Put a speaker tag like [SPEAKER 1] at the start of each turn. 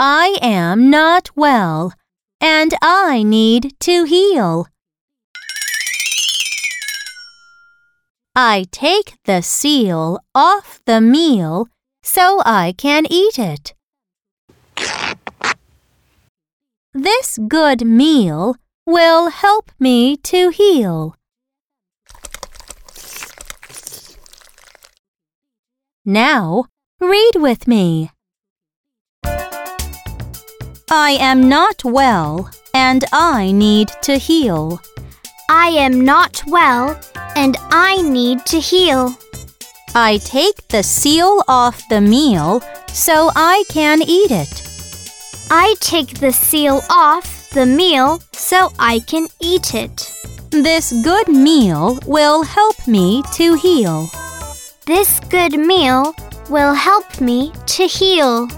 [SPEAKER 1] I am not well, and I need to heal. I take the seal off the meal so I can eat it. This good meal will help me to heal. Now, read with me. I am not well and I need to heal.
[SPEAKER 2] I am not well and I need to heal.
[SPEAKER 1] I take the seal off the meal so I can eat it.
[SPEAKER 2] I take the seal off the meal so I can eat it.
[SPEAKER 1] This good meal will help me to heal.
[SPEAKER 2] This good meal will help me to heal.